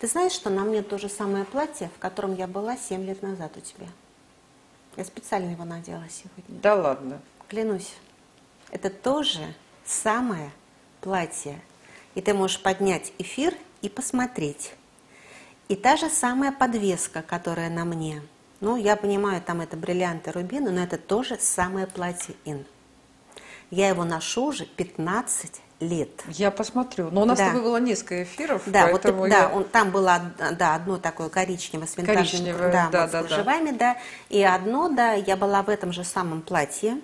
Ты знаешь, что на мне то же самое платье, в котором я была 7 лет назад у тебя? Я специально его надела сегодня. Да ладно. Клянусь. Это тоже самое платье. И ты можешь поднять эфир и посмотреть. И та же самая подвеска, которая на мне. Ну, я понимаю, там это бриллианты, рубины, но это тоже самое платье Ин. Я его ношу уже 15 лет. Я посмотрю. Но у нас Да. с тобой было несколько эфиров, Да, вот поэтому это- да, я- он, там было да, одно такое коричневое с винтажным Коричневое, да, да, вот да, да. кружевами, да. И одно, да, я была в этом же самом платье.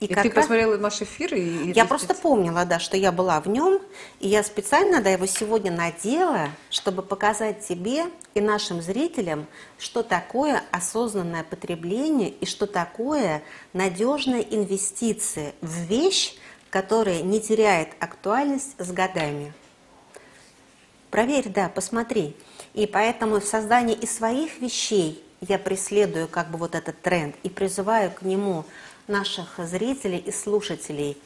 И как ты раз- посмотрела наш эфир? И, и Я просто помнила, да, что я была в нем, и я специально, да, его сегодня надела, чтобы показать тебе и нашим зрителям, что такое осознанное потребление и что такое надежная инвестиция в вещь, которая не теряет актуальность с годами. Проверь, да, посмотри. И поэтому в создании и своих вещей я преследую как бы вот этот тренд и призываю к нему наших зрителей и слушателей.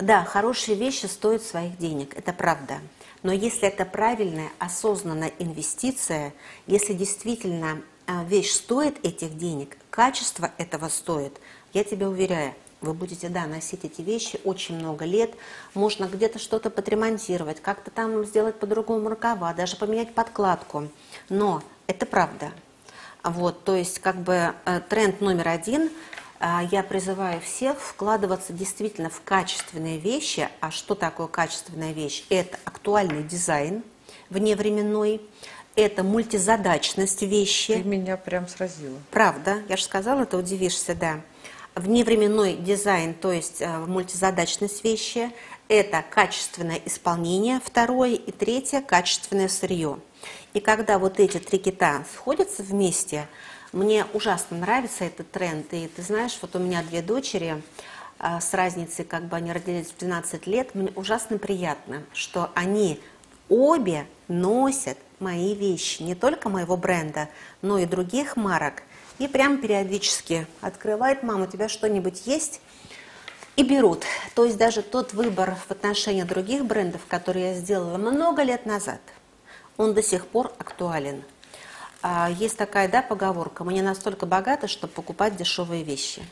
Да, хорошие вещи стоят своих денег, это правда. Но если это правильная, осознанная инвестиция, если действительно а, вещь стоит этих денег, качество этого стоит, я тебя уверяю, вы будете, да, носить эти вещи очень много лет. Можно где-то что-то подремонтировать, как-то там сделать по-другому рукава, даже поменять подкладку. Но это правда. Вот, то есть, как бы э, тренд номер один. а, Я призываю всех вкладываться действительно в качественные вещи. А что такое качественная вещь? Это актуальный дизайн вневременной, это мультизадачность вещи. Ты меня прям сразила. Правда, я же сказала, ты удивишься, да. Вневременной дизайн, то есть э, мультизадачность вещи, это качественное исполнение, второе, и третье – качественное сырье. И когда вот эти три кита сходятся вместе, мне ужасно нравится этот тренд. И ты знаешь, вот у меня две дочери а, с разницей, как бы они родились в 12 лет, мне ужасно приятно, что они обе носят мои вещи, не только моего бренда, но и других марок. И прям периодически открывает, мама, у тебя что-нибудь есть? И берут. То есть даже тот выбор в отношении других брендов, который я сделала много лет назад, он до сих пор актуален. А, Есть такая да, поговорка, мы не настолько богаты, чтобы покупать дешевые вещи.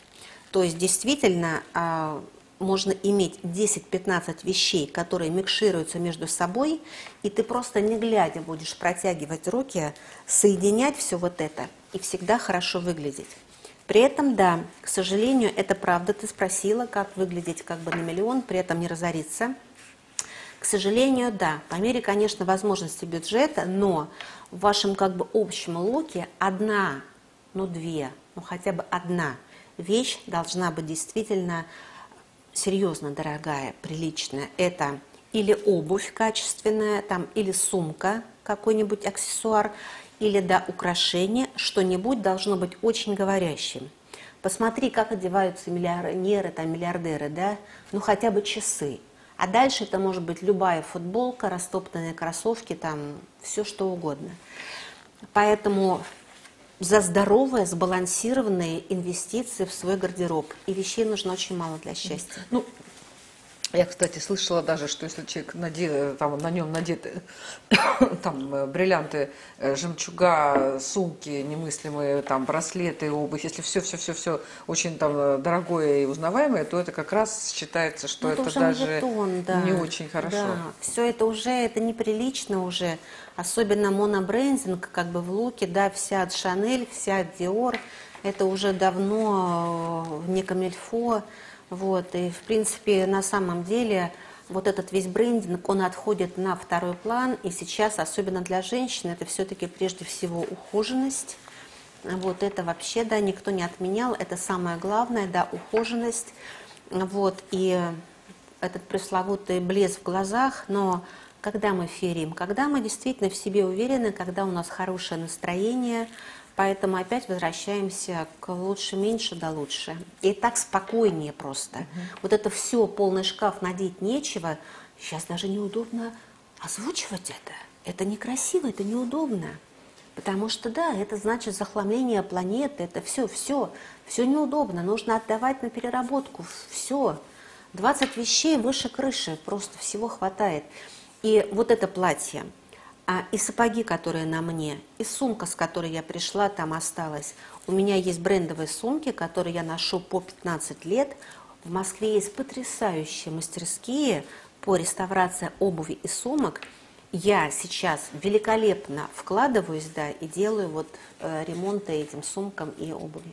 То есть действительно а, можно иметь 10-15 вещей, которые микшируются между собой, и ты просто не глядя будешь протягивать руки, соединять все вот это и всегда хорошо выглядеть. При этом, да, к сожалению, это правда, ты спросила, как выглядеть как бы на миллион, при этом не разориться. К сожалению, да, по мере, конечно, возможности бюджета, но в вашем как бы общем луке одна, ну две, ну хотя бы одна вещь должна быть действительно серьезно дорогая, приличная. Это или обувь качественная, там, или сумка, какой-нибудь аксессуар, или да, украшение, что-нибудь должно быть очень говорящим. Посмотри, как одеваются миллионеры, там, миллиардеры, да, ну хотя бы часы. А дальше это может быть любая футболка, растоптанные кроссовки, там, все что угодно. Поэтому за здоровые, сбалансированные инвестиции в свой гардероб. И вещей нужно очень мало для счастья. Ну, я, кстати, слышала даже, что если человек наде- там, на нем надеты там, э, бриллианты, э, жемчуга, сумки немыслимые, там, браслеты, обувь, если все-все-все-все очень там э, дорогое и узнаваемое, то это как раз считается, что Ну, это даже моветон, да. не очень хорошо. Да, все это уже, это неприлично уже. Особенно монобрендинг, как бы в луке, да, вся от Шанель, вся от Диор. Это уже давно не камильфо. Вот, и, в принципе, на самом деле, вот этот весь брендинг, он отходит на второй план. И сейчас, особенно для женщин, это все-таки прежде всего ухоженность. Вот это вообще, да, никто не отменял. Это самое главное, да, ухоженность. Вот, и этот пресловутый блеск в глазах, но когда мы ферим, когда мы действительно в себе уверены, когда у нас хорошее настроение, поэтому опять возвращаемся к лучше, меньше, да лучше. И так спокойнее просто. Вот это все, полный шкаф, надеть нечего, сейчас даже неудобно озвучивать это. Это некрасиво, это неудобно. Потому что, да, это значит захламление планеты, это все, все, все неудобно, нужно отдавать на переработку, все. 20 вещей выше крыши, просто всего хватает. И вот это платье, А, и сапоги, которые на мне, и сумка, с которой я пришла, там осталась. У меня есть брендовые сумки, которые я ношу по 15 лет. В Москве есть потрясающие мастерские по реставрации обуви и сумок. Я сейчас великолепно вкладываюсь, да, и делаю вот э, ремонты этим сумкам и обуви.